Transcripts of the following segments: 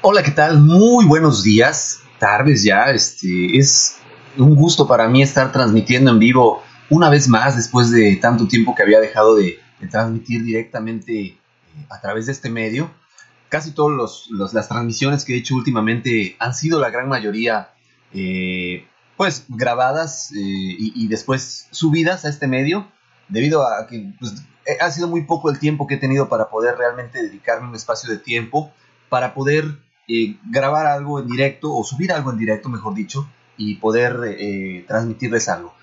Hola, ¿qué tal? Muy buenos días, tardes ya. Este es un gusto para mí estar transmitiendo en vivo una vez más después de tanto tiempo que había dejado de, transmitir directamente eh, a través de este medio. Casi todas las transmisiones que he hecho últimamente han sido la gran mayoría eh, pues grabadas eh, y, y, después subidas a este medio debido a que pues, ha sido muy poco el tiempo que he tenido para poder realmente dedicarme un espacio de tiempo para poder eh, grabar algo en directo o subir algo en directo, mejor dicho, y poder eh, transmitirles algo.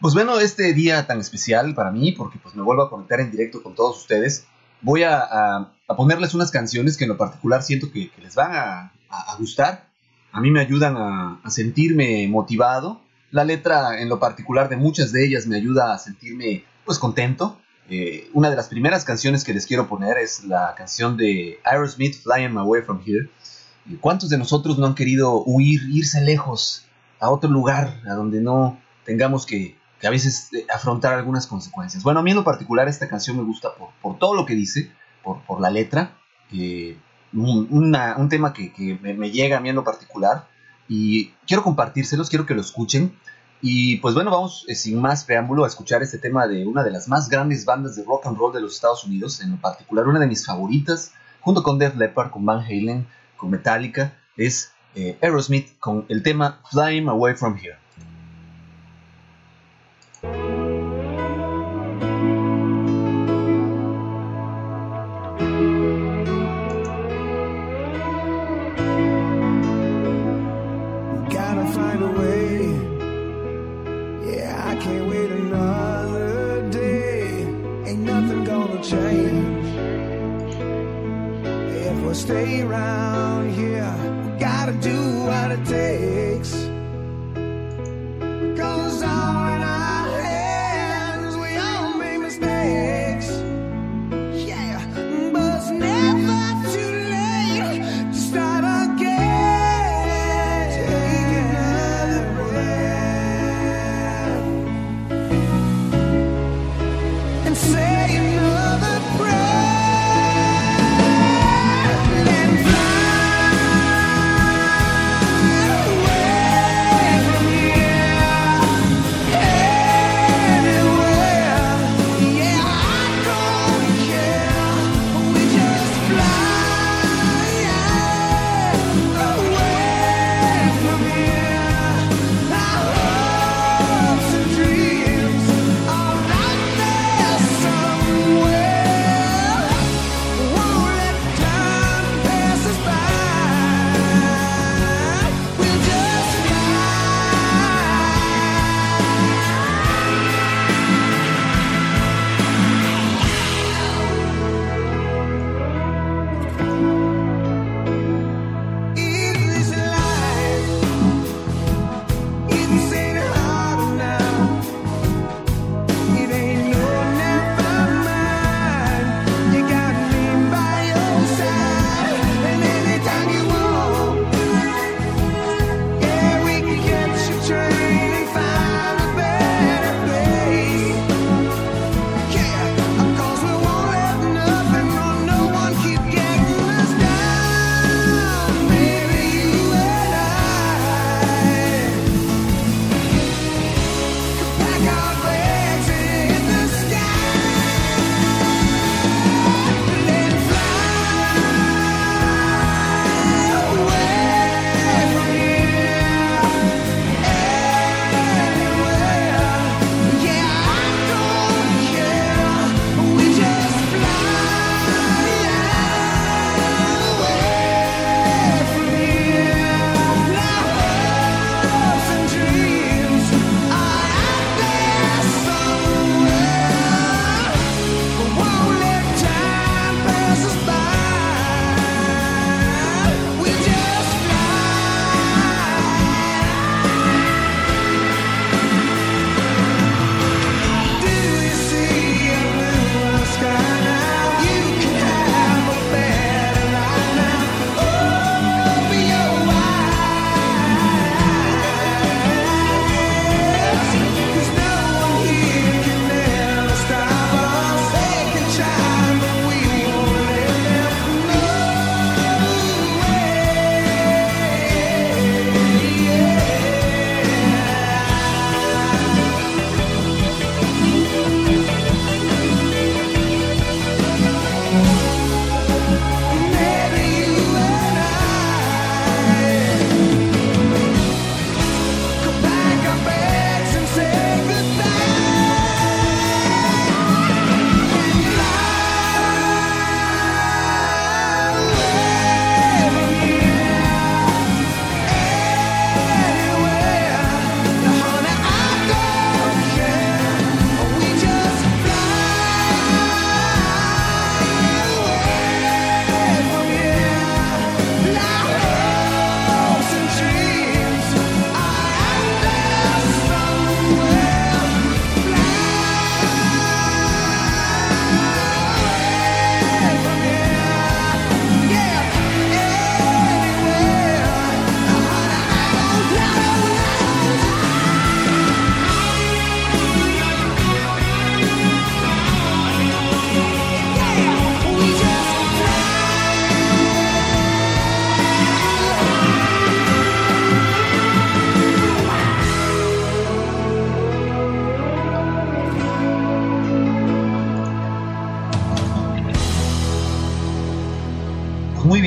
Pues bueno, este día tan especial para mí, porque pues me vuelvo a conectar en directo con todos ustedes, voy a, a, ponerles unas canciones que en lo particular siento que, que les van a, a, gustar. A mí me ayudan a, sentirme motivado. La letra en lo particular de muchas de ellas me ayuda a sentirme pues contento. Eh, una de las primeras canciones que les quiero poner es la canción de Aerosmith, Flying Away From Here. ¿Cuántos de nosotros no han querido huir, irse lejos a otro lugar, a donde no tengamos que, a veces eh, afrontar algunas consecuencias? Bueno, a mí en lo particular esta canción me gusta por, todo lo que dice, por, la letra, eh, un, tema que, que me, me, llega a mí en lo particular y quiero compartírselos, quiero que lo escuchen. Y pues bueno, vamos eh, sin más preámbulo a escuchar este tema de una de las más grandes bandas de rock and roll de los Estados Unidos, en particular una de mis favoritas, junto con Def Leppard, con Van Halen, con Metallica, es eh, Aerosmith con el tema Flying Away From Here. Yeah, I can't wait another day. Ain't nothing gonna change. If we stay around here, we gotta do what it takes.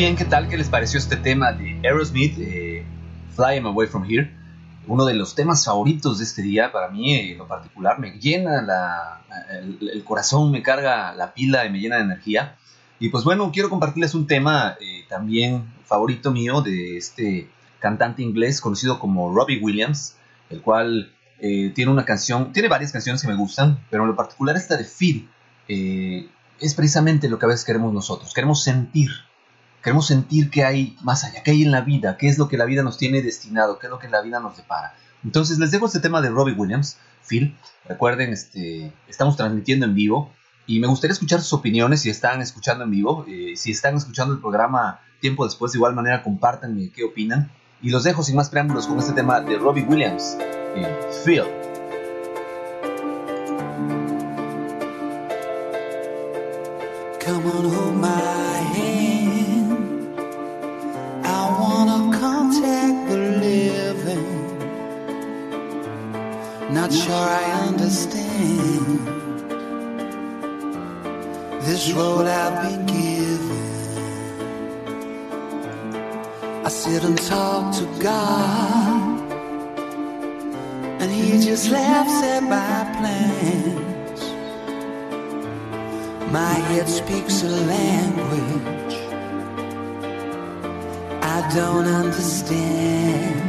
Bien, ¿qué tal? ¿Qué les pareció este tema de Aerosmith, eh, Fly Em Away From Here? Uno de los temas favoritos de este día, para mí en lo particular, me llena la, el, el, corazón, me carga la pila y me llena de energía. Y pues bueno, quiero compartirles un tema eh, también favorito mío de este cantante inglés conocido como Robbie Williams, el cual eh, tiene una canción, tiene varias canciones que me gustan, pero en lo particular esta de Phil eh, es precisamente lo que a veces queremos nosotros, queremos sentir, queremos sentir que hay más allá, que hay en la vida, qué es lo que la vida nos tiene destinado, qué es lo que la vida nos depara. Entonces les dejo este tema de Robbie Williams, Phil, recuerden, este, estamos transmitiendo en vivo, y me gustaría escuchar sus opiniones si están escuchando en vivo, eh, si están escuchando el programa tiempo después, de igual manera compártanme qué opinan. Y los dejo sin más preámbulos con este tema de Robbie Williams, eh, Phil. My Not sure I understand this road I've been given. I sit and talk to God, and He just laughs at my plans. My head speaks a language I don't understand.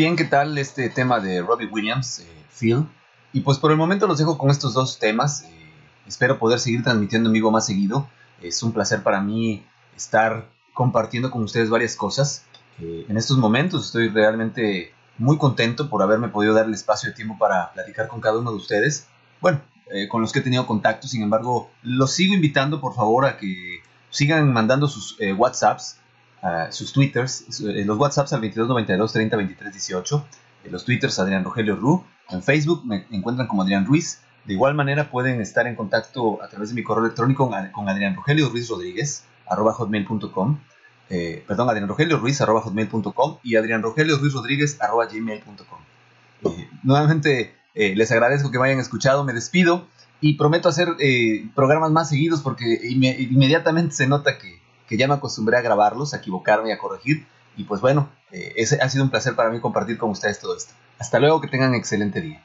bien, ¿qué tal este tema de Robbie Williams, eh, Phil? Y pues por el momento los dejo con estos dos temas. Eh, espero poder seguir transmitiendo en vivo más seguido. Es un placer para mí estar compartiendo con ustedes varias cosas. Eh, en estos momentos estoy realmente muy contento por haberme podido dar el espacio de tiempo para platicar con cada uno de ustedes. Bueno, eh, con los que he tenido contacto, sin embargo, los sigo invitando por favor a que sigan mandando sus eh, WhatsApps, sus Twitters, su- eh, los WhatsApps al 2292 30 23 18, eh, los Twitters Adrián Rogelio Ru, en Facebook me encuentran como Adrián Ruiz. De igual manera pueden estar en contacto a través de mi correo electrónico con, con Adrián Rogelio Ruiz Rodríguez, arroba hotmail.com. Eh, perdón, Adrián Rogelio Ruiz, arroba hotmail.com y Adrián Rogelio Ruiz Rodríguez, arroba gmail.com. Eh, nuevamente eh, les agradezco que me hayan escuchado, me despido y prometo hacer programas más seguidos porque inme- inmediatamente se nota que, que ya me acostumbré a grabarlos, a equivocarme y a corregir. Y pues bueno, eh, ese ha sido un placer para mí compartir con ustedes todo esto. Hasta luego, que tengan excelente día.